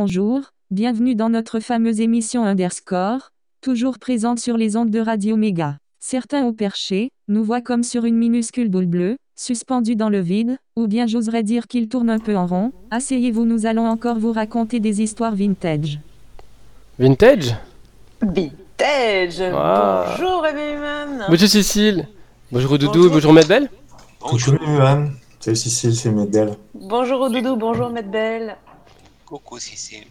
bonjour, bienvenue dans notre fameuse émission Underscore, toujours présente sur les ondes de Radio Méga. Certains au perché, nous voient comme sur une minuscule boule bleue, suspendue dans le vide, ou bien j'oserais dire qu'il tourne un peu en rond. Asseyez-vous, nous allons encore vous raconter des histoires vintage. Vintage? Vintage Ah. Bonjour Ememan Bonjour Cécile Bonjour Doudou, Bonjour. bonjour Medbel Coucou Mulan, salut Cécile, c'est Medel. Bonjour Doudou, bonjour Maître Belle Coucou Cécile.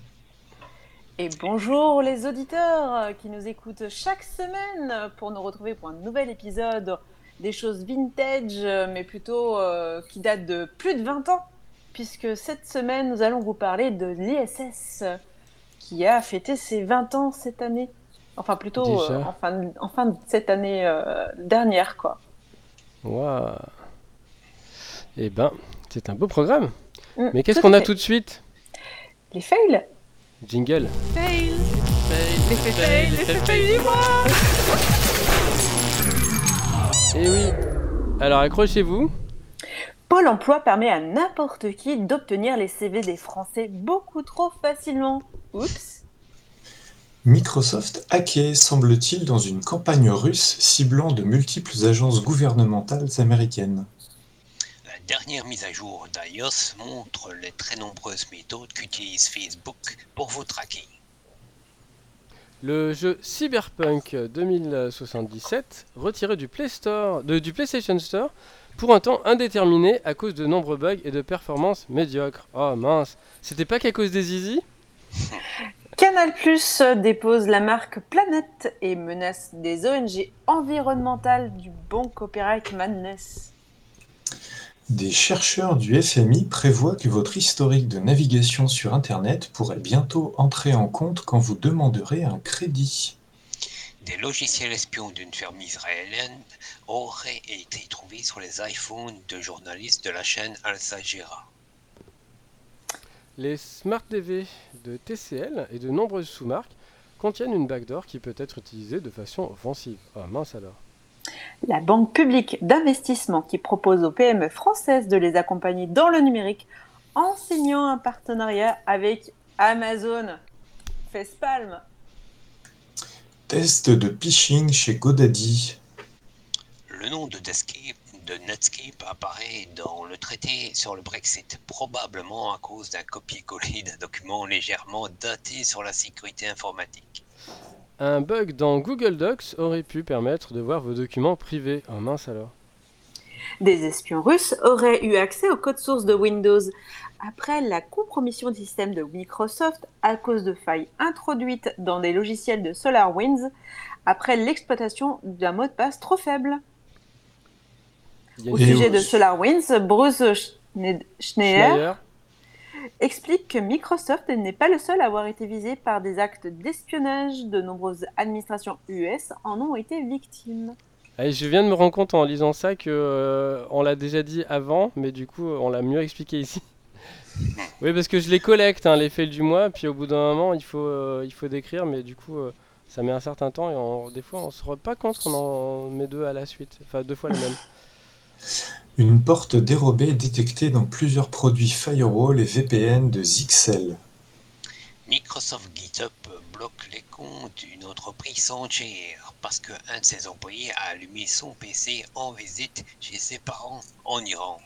Et bonjour les auditeurs qui nous écoutent chaque semaine pour nous retrouver pour un nouvel épisode des choses vintage, mais plutôt euh, qui datent de plus de 20 ans, puisque cette semaine nous allons vous parler de l'ISS qui a fêté ses 20 ans cette année. Enfin plutôt euh, en, fin de, en fin de cette année euh, dernière quoi. Waouh Eh ben, c'est un beau programme Mm, Mais qu'est-ce qu'on a tout de suite? Les fails Jingle Fail Les faits fails, les faits fails du mois Eh oui Alors accrochez-vous Pôle emploi permet à n'importe qui d'obtenir les CV des Français beaucoup trop facilement. Oups. Microsoft hacké, semble-t-il, dans une campagne russe ciblant de multiples agences gouvernementales américaines. La dernière mise à jour d'iOS montre les très nombreuses méthodes qu'utilise Facebook pour vous traquer. Le jeu Cyberpunk 2077 retiré du, Play Store, de- du PlayStation Store pour un temps indéterminé à cause de nombreux bugs et de performances médiocres. Oh mince, c'était pas qu'à cause des zizi Canal Plus dépose la marque Planète et menace des ONG environnementales du bon copyright madness. Des chercheurs du FMI prévoient que votre historique de navigation sur Internet pourrait bientôt entrer en compte quand vous demanderez un crédit. Des logiciels espions d'une ferme israélienne auraient été trouvés sur les iPhones de journalistes de la chaîne Al Jazeera. Les Smart TV de TCL et de nombreuses sous-marques contiennent une backdoor qui peut être utilisée de façon offensive. Oh mince alors. La banque publique d'investissement qui propose aux PME françaises de les accompagner dans le numérique en signant un partenariat avec Amazon. Facepalm. Test de phishing chez GoDaddy. Le nom de, Descape- de Netscape apparaît dans le traité sur le Brexit, probablement à cause d'un copier-coller d'un document légèrement daté sur la sécurité informatique. Un bug dans Google Docs aurait pu permettre de voir vos documents privés. Oh mince alors. Des espions russes auraient eu accès au code source de Windows après la compromission du système de Microsoft à cause de failles introduites dans des logiciels de SolarWinds après l'exploitation d'un mot de passe trop faible. Au sujet de SolarWinds, Bruce Schne- Schneier Schneier. Explique que Microsoft n'est pas le seul à avoir été visé par des actes d'espionnage. De nombreuses administrations US en ont été victimes. Je viens de me rendre compte en lisant ça que euh, on l'a déjà dit avant, mais du coup on l'a mieux expliqué ici. oui, parce que je les collecte, hein, les fails du mois, puis au bout d'un moment il faut, euh, il faut décrire, mais du coup euh, ça met un certain temps et on- des fois on se rend pas compte qu'on en met deux à la suite, enfin deux fois les mêmes. Une porte dérobée détectée dans plusieurs produits firewall et VPN de Zixel. Microsoft GitHub bloque les comptes d'une entreprise entière parce qu'un de ses employés a allumé son PC en visite chez ses parents en Iran.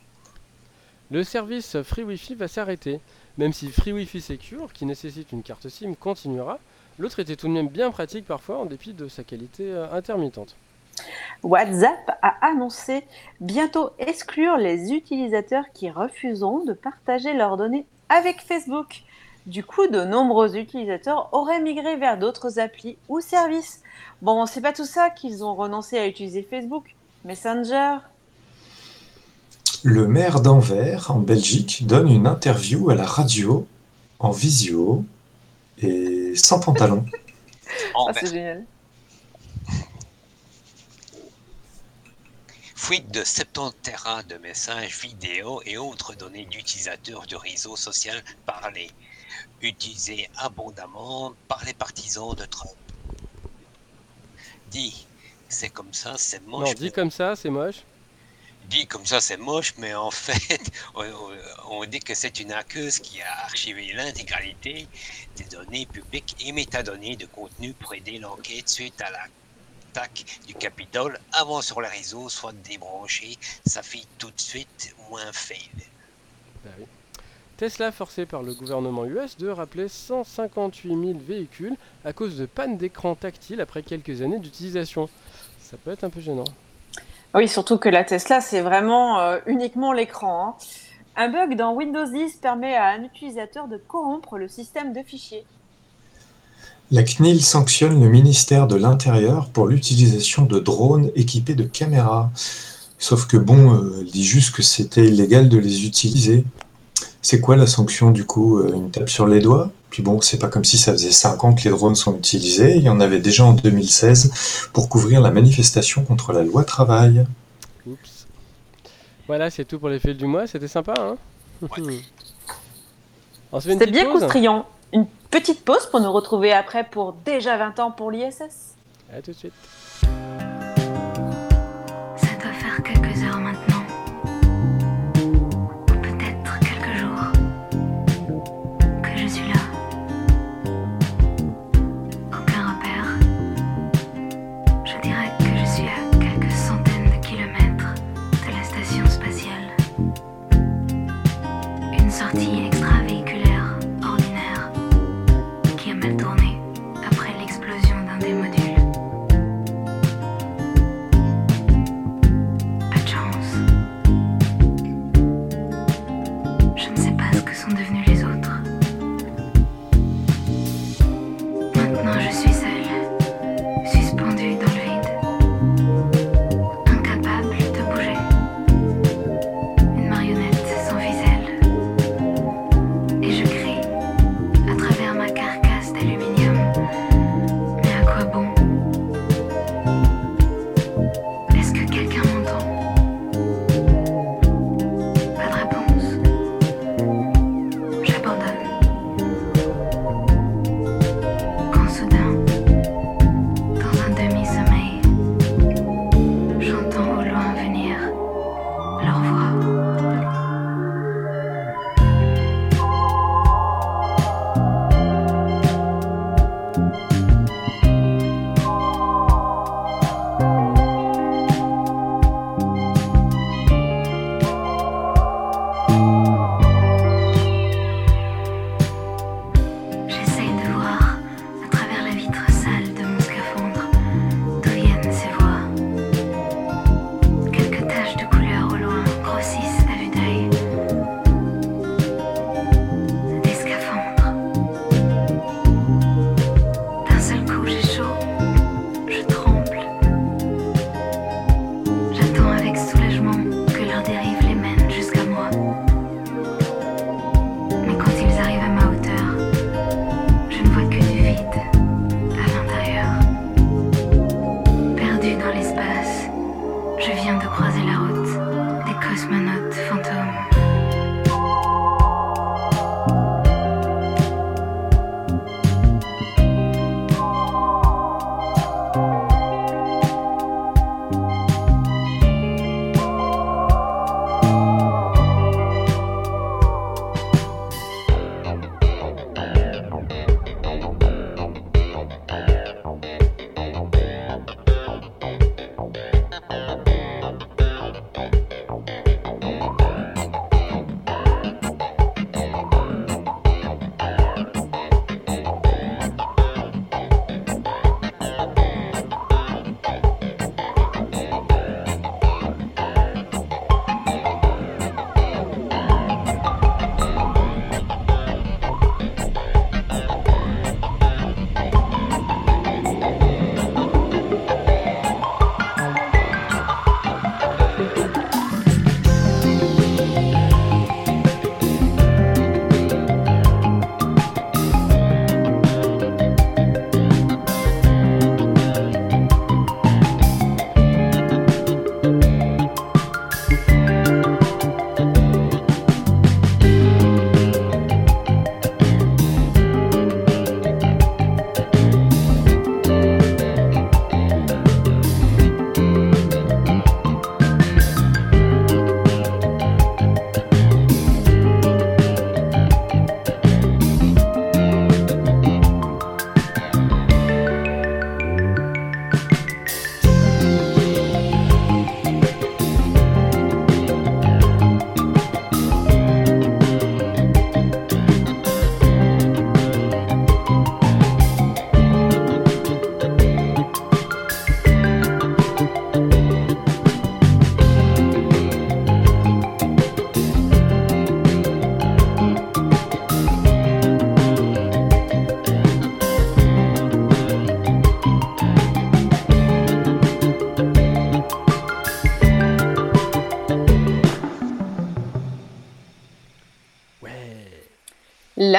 Le service Free Wi-Fi va s'arrêter, même si Free Wi-Fi Secure, qui nécessite une carte SIM, continuera. L'autre était tout de même bien pratique parfois en dépit de sa qualité euh, intermittente. WhatsApp a annoncé bientôt exclure les utilisateurs qui refuseront de partager leurs données avec Facebook. Du coup, de nombreux utilisateurs auraient migré vers d'autres applis ou services. Bon, c'est pas tout ça qu'ils ont renoncé à utiliser Facebook. Messenger. Le maire d'Anvers, en Belgique, donne une interview à la radio, en visio, et sans pantalon. Ah, c'est génial. Fuite de 70 terras de messages vidéo et autres données d'utilisateurs du réseau social parlé, utilisés abondamment par les partisans de Trump. Dit, c'est comme ça, c'est moche. Non, dit comme ça, c'est moche. Dit comme ça, c'est moche, mais en fait, on, on dit que c'est une hackeuse qui a archivé l'intégralité des données publiques et métadonnées de contenu pour aider l'enquête suite à l'attaque du Capitole avant sur le réseau soit débranché. Ça fait tout de suite moins fail. Oui. Tesla forcé par le gouvernement US de rappeler 158 000 véhicules à cause de panne d'écran tactile après quelques années d'utilisation. Ça peut être un peu gênant. Oui, surtout que la Tesla, c'est vraiment euh, uniquement l'écran. hein. Un bug dans Windows 10 permet à un utilisateur de corrompre le système de fichiers. La CNIL sanctionne le ministère de l'Intérieur pour l'utilisation de drones équipés de caméras. Sauf que bon, euh, elle dit juste que c'était illégal de les utiliser. C'est quoi la sanction du coup Euh, Une tape sur les doigts? Puis bon, c'est pas comme si ça faisait 5 ans que les drones sont utilisés. Il y en avait déjà en 2016 pour couvrir la manifestation contre la loi travail. Oups. Voilà, c'est tout pour les fils du mois. C'était sympa, hein? Petite bien pause Coustrion. Petite pause pour nous retrouver après pour déjà 20 ans pour l'ISS. À tout de suite.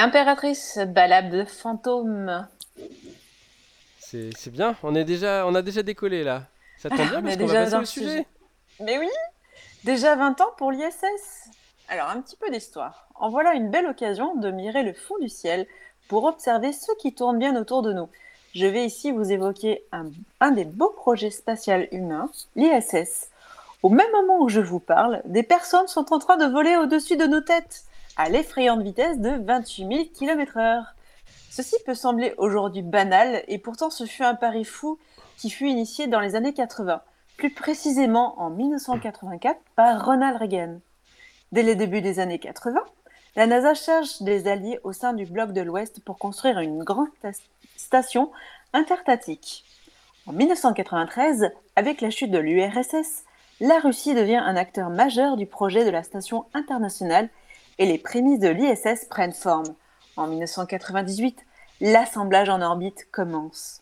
L'impératrice balade de fantômes. C'est bien, on, est déjà, on a déjà décollé là. Ça tombe bien parce qu'on va passer au sujet. sujet. Mais oui, déjà 20 ans pour l'ISS. Alors, un petit peu d'histoire. En voilà une belle occasion de mirer le fond du ciel pour observer ce qui tourne bien autour de nous. Je vais ici vous évoquer un, un des beaux projets spatials humains, l'ISS. Au même moment où je vous parle, des personnes sont en train de voler au-dessus de nos têtes, à l'effrayante vitesse de 28 000 km/h. Ceci peut sembler aujourd'hui banal, et pourtant ce fut un pari fou qui fut initié dans les années 80, plus précisément en 1984 par Ronald Reagan. Dès les débuts des années 80, la NASA cherche des alliés au sein du bloc de l'Ouest pour construire une grande sta- station interstatique. En 1993, avec la chute de l'URSS, la Russie devient un acteur majeur du projet de la station internationale et les prémices de l'ISS prennent forme. En 1998, l'assemblage en orbite commence.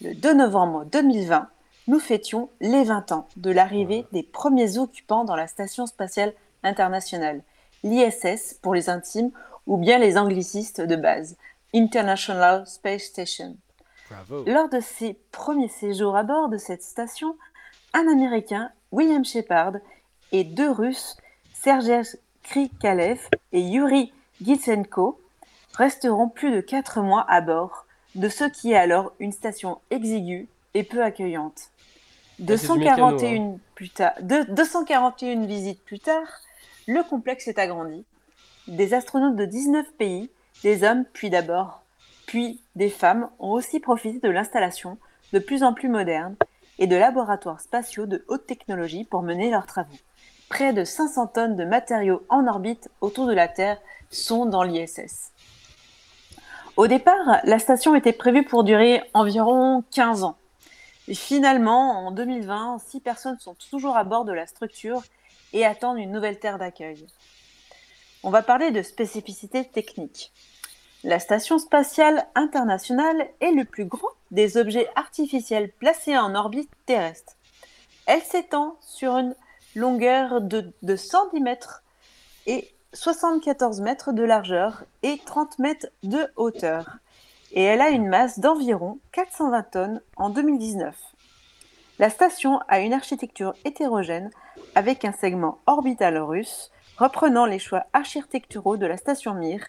Le 2 novembre 2020, nous fêtions les 20 ans de l'arrivée des premiers occupants dans la Station spatiale internationale, l'ISS pour les intimes ou bien les anglicistes de base, International Space Station. Bravo. Lors de ses premiers séjours à bord de cette station, un Américain, William Shepard, et deux Russes, Sergei Krikalev et Yuri Gitsenko, resteront plus de quatre mois à bord de ce qui est alors une station exiguë et peu accueillante. Ah, c'est du mécano, 241, plus tard, de- 241 visites plus tard, le complexe est agrandi. Des astronautes de 19 pays, des hommes puis d'abord, puis des femmes ont aussi profité de l'installation de plus en plus moderne et de laboratoires spatiaux de haute technologie pour mener leurs travaux. Près de 500 tonnes de matériaux en orbite autour de la Terre sont dans l'ISS. Au départ, la station était prévue pour durer environ 15 ans. Finalement, en 2020, 6 personnes sont toujours à bord de la structure et attendent une nouvelle terre d'accueil. On va parler de spécificités techniques. La Station spatiale internationale est le plus grand des objets artificiels placés en orbite terrestre. Elle s'étend sur une longueur de, de 110 mètres et 74 mètres de largeur et 30 mètres de hauteur. Et elle a une masse d'environ 420 tonnes en 2019. La station a une architecture hétérogène avec un segment orbital russe reprenant les choix architecturaux de la station Mir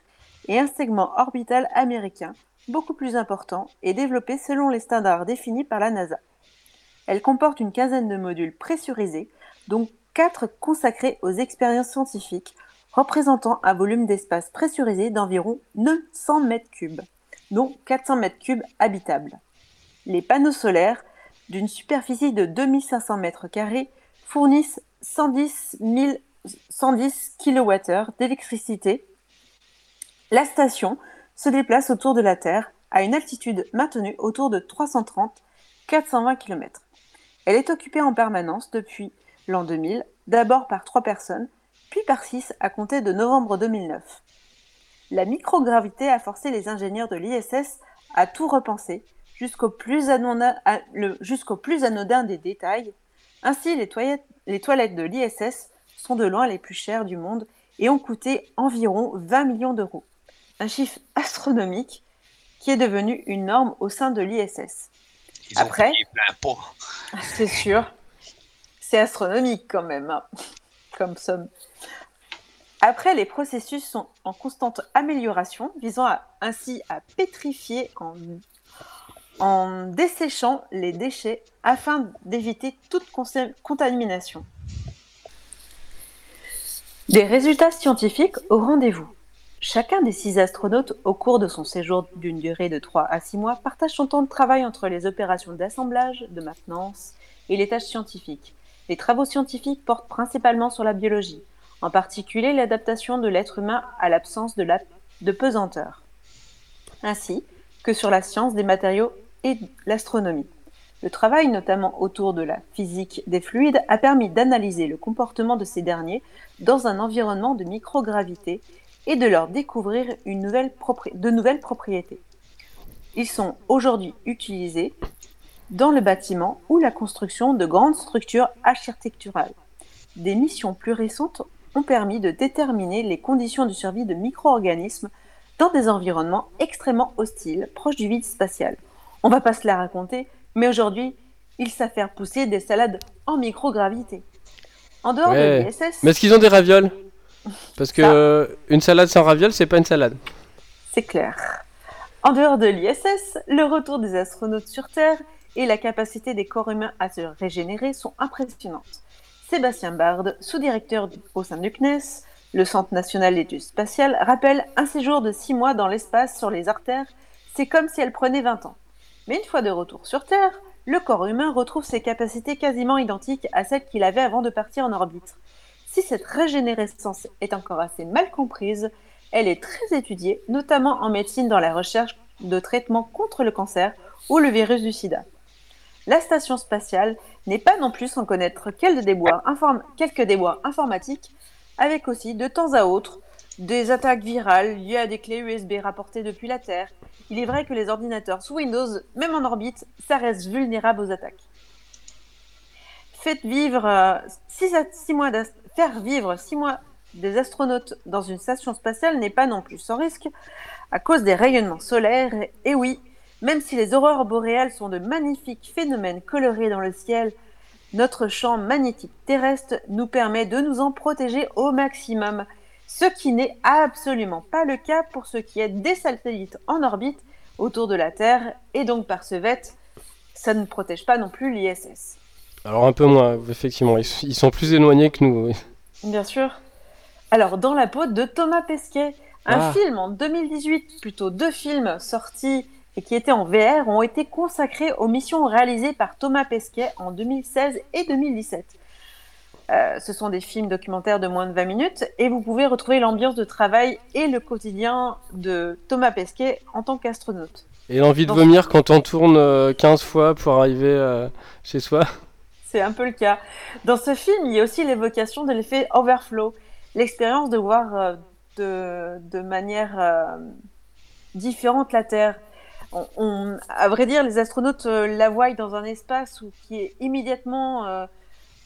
et un segment orbital américain beaucoup plus important et développé selon les standards définis par la NASA. Elle comporte une quinzaine de modules pressurisés, dont quatre consacrés aux expériences scientifiques, représentant un volume d'espace pressurisé d'environ 900 mètres cubes, dont 400 mètres cubes habitables. Les panneaux solaires, d'une superficie de 2500 mètres carrés, fournissent 110 000 110 kWh d'électricité. La station se déplace autour de la Terre à une altitude maintenue autour de 330-420 km. Elle est occupée en permanence depuis l'an 2000, d'abord par trois personnes, puis par six à compter de novembre 2009. La microgravité a forcé les ingénieurs de l'ISS à tout repenser, jusqu'au plus, anodin, plus des détails. Ainsi, les toilettes, les toilettes de l'ISS sont de loin les plus chères du monde et ont coûté environ 20 millions d'euros. Un chiffre astronomique qui est devenu une norme au sein de l'ISS. Après. C'est sûr. C'est astronomique quand même, hein, comme somme. Après, les processus sont en constante amélioration, visant ainsi à pétrifier en, en desséchant les déchets afin d'éviter toute contamination. Des résultats scientifiques au rendez-vous. Chacun des six astronautes, au cours de son séjour d'une durée de 3 à 6 mois, partage son temps de travail entre les opérations d'assemblage, de maintenance et les tâches scientifiques. Les travaux scientifiques portent principalement sur la biologie, en particulier l'adaptation de l'être humain à l'absence de, pesanteur, ainsi que sur la science des matériaux et l'astronomie. Le travail, notamment autour de la physique des fluides, a permis d'analyser le comportement de ces derniers dans un environnement de microgravité et de leur découvrir de nouvelles propriétés. Ils sont aujourd'hui utilisés dans le bâtiment ou la construction de grandes structures architecturales. Des missions plus récentes ont permis de déterminer les conditions de survie de micro-organismes dans des environnements extrêmement hostiles, proches du vide spatial. On va pas se la raconter, mais aujourd'hui, ils savent faire pousser des salades en microgravité. En dehors Ouais. de l'ISS, Mais est-ce qu'ils ont des ravioles? Parce que euh, une salade sans ravioles, c'est pas une salade. c'est clair. En dehors de l'ISS, le retour des astronautes sur Terre et la capacité des corps humains à se régénérer sont impressionnantes. Sébastien Bard, sous-directeur au sein du CNES, le Centre national d'études spatiales, rappelle un séjour de six mois dans l'espace sur les artères, c'est comme si elle prenait 20 ans. Mais une fois de retour sur Terre, le corps humain retrouve ses capacités quasiment identiques à celles qu'il avait avant de partir en orbite. Si cette régénérescence est encore assez mal comprise, elle est très étudiée, notamment en médecine dans la recherche de traitements contre le cancer ou le virus du sida. La station spatiale n'est pas non plus sans connaître quelques déboires, informatiques, avec aussi de temps à autre des attaques virales liées à des clés USB rapportées depuis la Terre. Il est vrai que les ordinateurs sous Windows, même en orbite, ça reste vulnérable aux attaques. Faites vivre 6 mois d'as- faire vivre 6 mois des astronautes dans une station spatiale n'est pas non plus sans risque à cause des rayonnements solaires. Et oui, même si les aurores boréales sont de magnifiques phénomènes colorés dans le ciel, notre champ magnétique terrestre nous permet de nous en protéger au maximum, ce qui n'est absolument pas le cas pour ce qui est des satellites en orbite autour de la Terre, et donc par ce fait, ça ne protège pas non plus l'ISS. Alors un peu moins, effectivement. Ils, ils sont plus éloignés que nous. oui. Bien sûr. Alors, dans la peau de Thomas Pesquet, un Ah. film en 2018, plutôt deux films sortis et qui étaient en VR, ont été consacrés aux missions réalisées par Thomas Pesquet en 2016 et 2017. Euh, ce sont des films documentaires de moins de 20 minutes et vous pouvez retrouver l'ambiance de travail et le quotidien de Thomas Pesquet en tant qu'astronaute. Et l'envie de vomir quand on tourne euh, 15 fois pour arriver euh, chez soi. C'est un peu le cas. Dans ce film, il y a aussi l'évocation de l'effet overflow, l'expérience de voir euh, de, de manière euh, différente la Terre. On, on- à vrai dire, les astronautes euh, la voient dans un espace où, qui est immédiatement euh,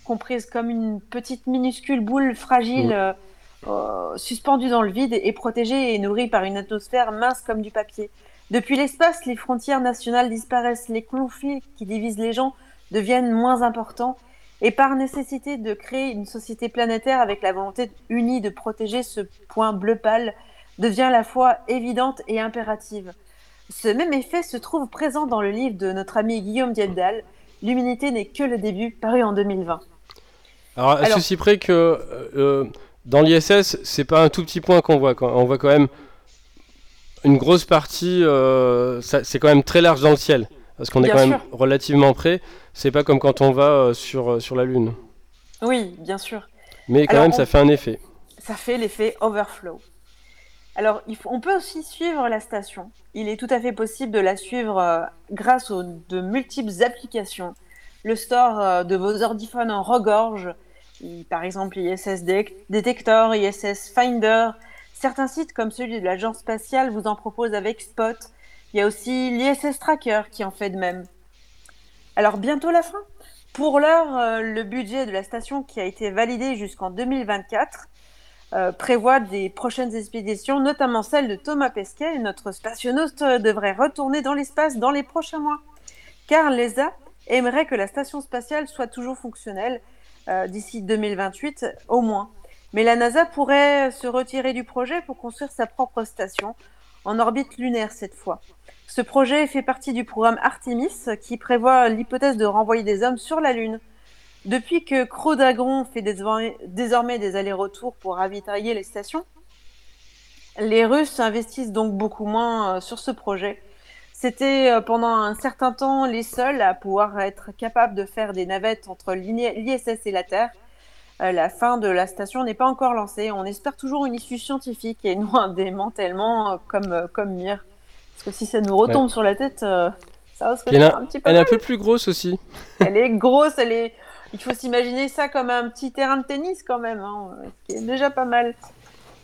comprise comme une petite minuscule boule fragile Mm. euh, suspendue dans le vide et protégée et nourrie par une atmosphère mince comme du papier. Depuis l'espace, les frontières nationales disparaissent, les conflits qui divisent les gens deviennent moins importants et par nécessité de créer une société planétaire avec la volonté unie de protéger ce point bleu pâle devient à la fois évidente et impérative. Ce même effet se trouve présent dans le livre de notre ami Guillaume Diebdal, L'humanité n'est que le début, paru en 2020. Alors, à Alors- ceci près que euh, dans l'ISS, c'est pas un tout petit point qu'on voit. On voit quand même une grosse partie. euh, c'est quand même très large dans le ciel. Parce qu'on est quand même relativement près. C'est pas comme quand on va euh, sur, sur la Lune. Oui, bien sûr. Mais quand Alors, même, on- ça fait un effet. ça fait l'effet overflow. Alors, on peut aussi suivre la station. Il est tout à fait possible de la suivre euh, grâce aux de multiples applications. Le store euh, de vos ordiphones en regorge, par exemple ISS Detector, ISS Finder. Certains sites comme celui de l'agence spatiale vous en proposent avec Spot. Il y a aussi l'ISS Tracker qui en fait de même. Alors, bientôt la fin? Pour l'heure, euh, le budget de la station qui a été validé jusqu'en 2024 euh, prévoit des prochaines expéditions, notamment celle de Thomas Pesquet. Et notre spationaute euh, devrait retourner dans l'espace dans les prochains mois. Car l'ESA aimerait que la station spatiale soit toujours fonctionnelle euh, d'ici 2028 au moins. Mais la NASA pourrait se retirer du projet pour construire sa propre station, en orbite lunaire cette fois. Ce projet fait partie du programme Artemis qui prévoit l'hypothèse de renvoyer des hommes sur la Lune. Depuis que Crew Dragon fait désormais, des allers-retours pour ravitailler les stations, les Russes investissent donc beaucoup moins euh, sur ce projet. C'était euh, pendant un certain temps les seuls à pouvoir être capables de faire des navettes entre l'ISS et la Terre. Euh, la fin de la station n'est pas encore lancée. On espère toujours une issue scientifique et non un démantèlement comme, comme Mir. Parce que si ça nous retombe sur la tête, ça Puis elle, faire un petit peu elle est un peu plus grosse aussi. Elle est grosse, elle est. Il faut s'imaginer ça comme un petit terrain de tennis quand même, hein, ce qui est déjà pas mal.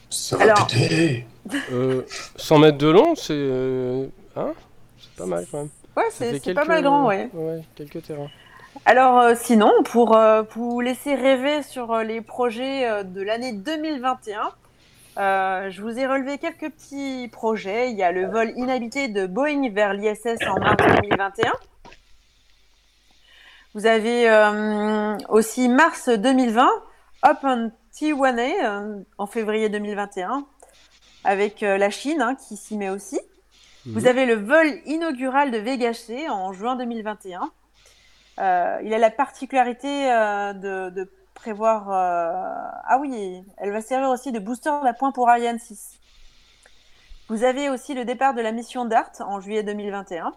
Ça va Alors- péter. Euh, 100 mètres de long, c'est euh, hein c'est pas mal quand même. Ouais, c'est quelques- pas mal grand, ouais. Ouais, quelques terrains. Alors euh, sinon, pour, euh, pour vous laisser rêver sur euh, les projets euh, de l'année 2021, Euh, je vous ai relevé quelques petits projets. Il y a le vol inhabité de Boeing vers l'ISS en mars 2021. Vous avez euh, aussi mars 2020, Open T1A euh, en février 2021, avec euh, la Chine hein, qui s'y met aussi. Vous avez le vol inaugural de Vega C en juin 2021. Euh, il a la particularité de, de prévoir. Ah oui, elle va servir aussi de booster d'appoint pour Ariane 6. Vous avez aussi le départ de la mission DART en juillet 2021.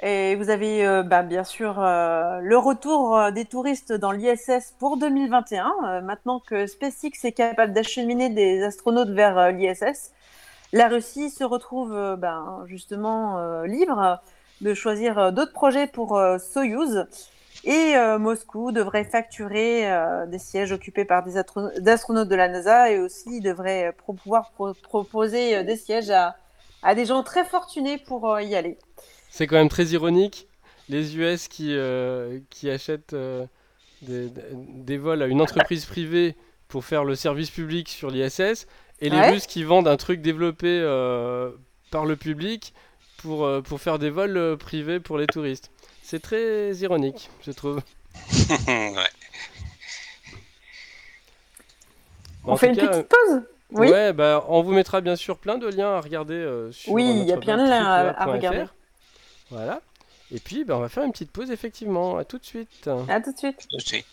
Et vous avez euh, bah, bien sûr euh, le retour euh, des touristes dans l'ISS pour 2021. euh, maintenant que SpaceX est capable d'acheminer des astronautes vers l'ISS, la Russie se retrouve ben, justement libre de choisir d'autres projets pour Soyuz. Et Moscou devrait facturer des sièges occupés par des astro- astronautes de la NASA et aussi devrait pouvoir pro- proposer des sièges à, des gens très fortunés pour y aller. C'est quand même très ironique. Les US qui, euh, qui achètent euh, des, des vols à une entreprise privée pour faire le service public sur l'ISS et les Ouais. Russes qui vendent un truc développé euh, par le public pour, euh, pour faire des vols privés pour les touristes. C'est très ironique, je trouve. ouais. Bon, On en fait une cas, petite pause? Oui. Ouais, bah, on vous mettra bien sûr plein de liens à regarder euh, sur Oui, il y a plein de liens à- regarder. Voilà. Et puis, bah, on va faire une petite pause, effectivement. À tout de suite. À tout de suite. Tout de suite.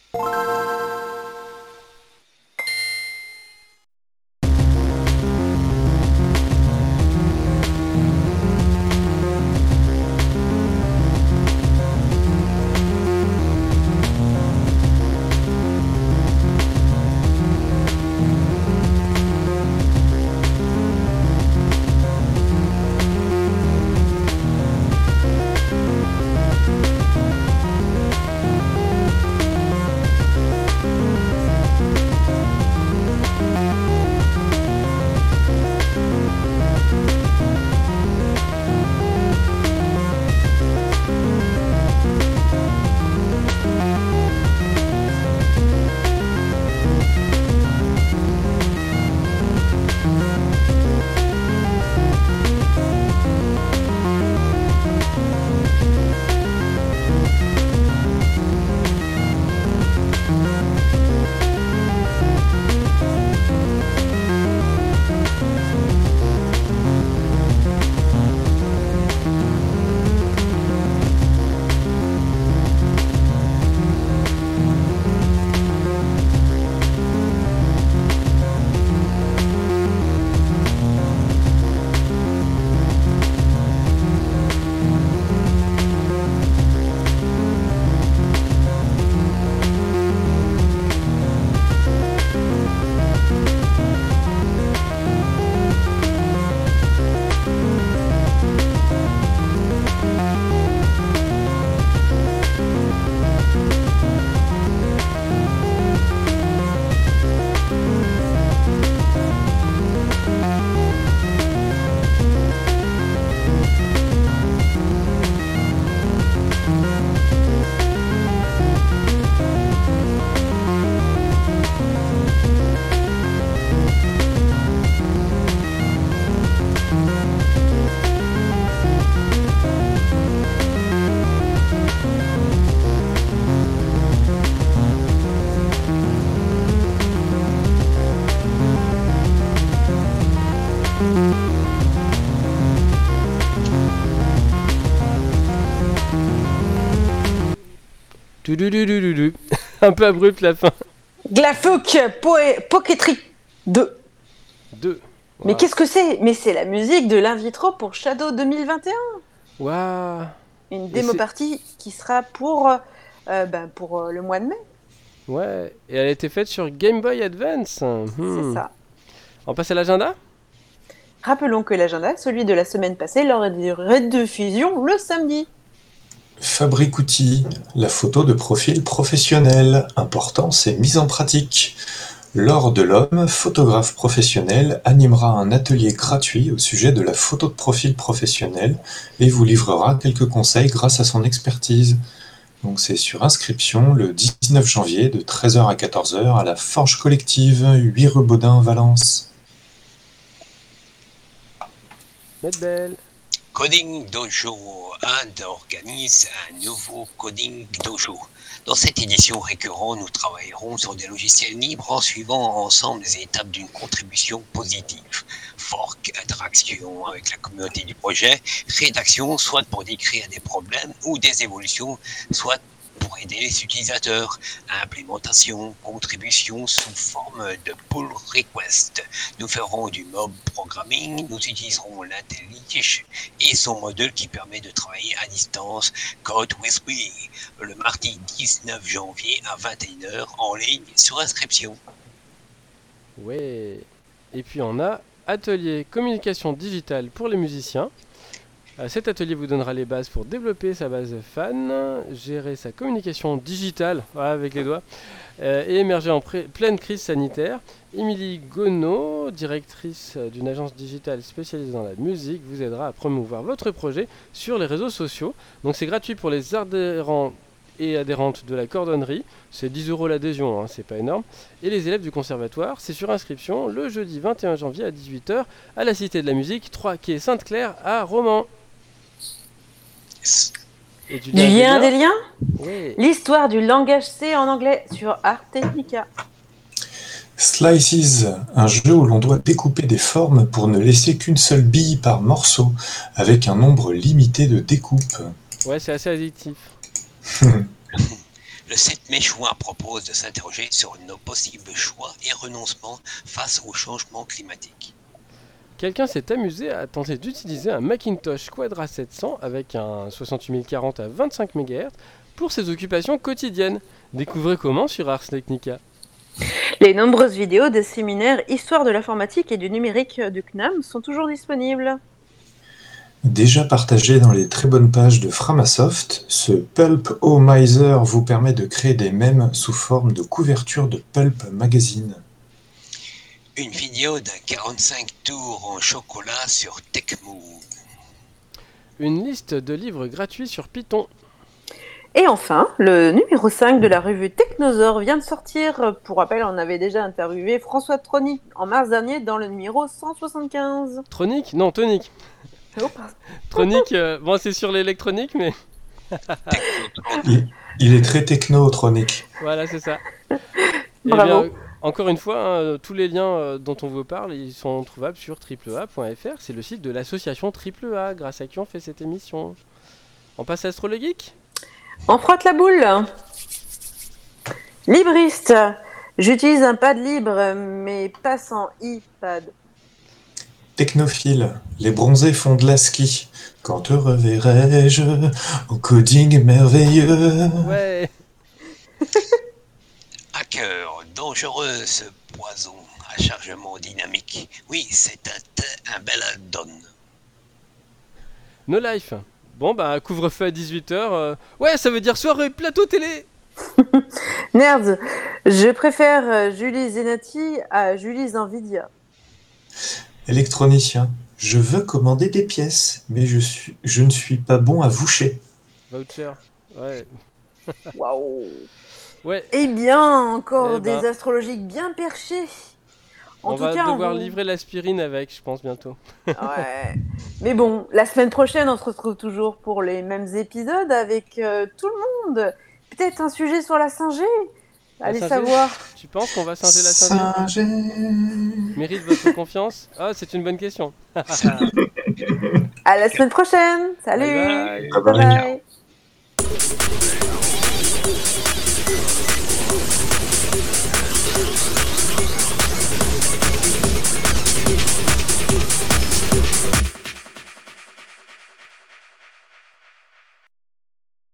Un peu abrupt la fin. Glafouk Poe- Pocketry 2. Deux. Mais qu'est-ce que c'est? Mais c'est la musique de l'Invitro pour Shadow 2021. Waouh. Une démo partie qui sera pour, euh, ben, pour euh, le mois de mai. Ouais. Et elle a été faite sur Game Boy Advance. Hmm. C'est ça. On passe à l'agenda? Rappelons que l'agenda celui de la semaine passée lors des rediffusions le samedi. Fabrique outil, la photo de profil professionnel. Importance et mise en pratique. Laure Delhomme, photographe professionnel, animera un atelier gratuit au sujet de la photo de profil professionnel et vous livrera quelques conseils grâce à son expertise. Donc c'est sur inscription le 19 janvier de 13h à 14h à la Forge Collective 8 rue Baudin, Valence. Medbel. Coding Dojo Inde organise un nouveau Coding Dojo. Dans cette édition récurrente, nous travaillerons sur des logiciels libres en suivant ensemble les étapes d'une contribution positive. Fork, interaction avec la communauté du projet, rédaction, soit pour décrire des problèmes ou des évolutions, soit pour aider les utilisateurs, implémentation, contribution sous forme de pull request. Nous ferons du mob programming, nous utiliserons l'IntelliJ et son modèle qui permet de travailler à distance, Code with Me, le mardi 19 janvier à 21h en ligne sur inscription. Ouais. Et puis on a atelier communication digitale pour les musiciens. Euh, Cet atelier vous donnera les bases pour développer sa base de fans, gérer sa communication digitale avec les doigts euh, et émerger en pleine crise sanitaire. Émilie Gonneau, directrice euh, d'une agence digitale spécialisée dans la musique, vous aidera à promouvoir votre projet sur les réseaux sociaux. Donc c'est gratuit pour les adhérents et adhérentes de la cordonnerie. C'est 10 euros l'adhésion, hein, c'est pas énorme. Et les élèves du conservatoire, c'est sur inscription le jeudi 21 janvier à 18h à la Cité de la Musique, 3 quai Sainte-Claire à Romans. Et Du lien des liens. L'histoire du langage C en anglais sur Art Technica. Slices, un jeu où l'on doit découper des formes pour ne laisser qu'une seule bille par morceau, avec un nombre limité de découpes. Ouais, c'est assez addictif. Le 7 mai juin propose de s'interroger sur nos possibles choix et renoncements face au changement climatique. Quelqu'un s'est amusé à tenter d'utiliser un Macintosh Quadra 700 avec un 68040 à 25 MHz pour ses occupations quotidiennes. Découvrez comment sur Ars Technica. Les nombreuses vidéos des séminaires Histoire de l'informatique et du numérique du CNAM sont toujours disponibles. Déjà partagé dans les très bonnes pages de Framasoft, ce Pulp O Miser vous permet de créer des mèmes sous forme de couverture de Pulp Magazine. Une vidéo d'un 45 tours en chocolat sur Tecmo. Une liste de livres gratuits sur Python. Et enfin, le numéro 5 de la revue Technosaure vient de sortir. Pour rappel, on avait déjà interviewé François Tronic en mars dernier dans le numéro 175. Tronic? Non, Tonic. Oh. Tronic, euh, bon, c'est sur l'électronique, mais. Il est très technotronique. voilà, c'est ça. Eh Bravo. bien, encore une fois, hein, tous les liens euh, dont on vous parle, ils sont trouvables sur triplea.fr. C'est le site de l'association Triple A, grâce à qui on fait cette émission. On passe à Astro le Geek On frotte la boule. Libriste. J'utilise un pad libre, mais pas sans iPad. Technophile, les bronzés font de la ski. Quand te reverrai-je au coding merveilleux? Ouais Hacker, dangereux ce poison à chargement dynamique. Oui, c'est un, un bel add-on. No Life. Bon, bah, couvre-feu à 18h. Ouais, ça veut dire soirée plateau télé Nerds. Je préfère euh, Julie Zenati à Julie Nvidia. Électronicien, je veux commander des pièces, mais je, suis, je ne suis pas bon à voucher. Voucher. Ouais. Waouh. Ouais, Eh bien, encore Eh ben. des astrologiques bien perchés. En on tout va cas, on devoir livrer l'aspirine avec, je pense, bientôt. Ouais. Mais bon, la semaine prochaine, on se retrouve toujours pour les mêmes épisodes avec euh, tout le monde. Peut-être un sujet sur la 5G. La Allez 5G? savoir. Tu penses qu'on va singer la Saint-Denis Singer. Mérite votre confiance Ah, c'est une bonne question. À la semaine prochaine. Salut. Bye bye. Bye bye.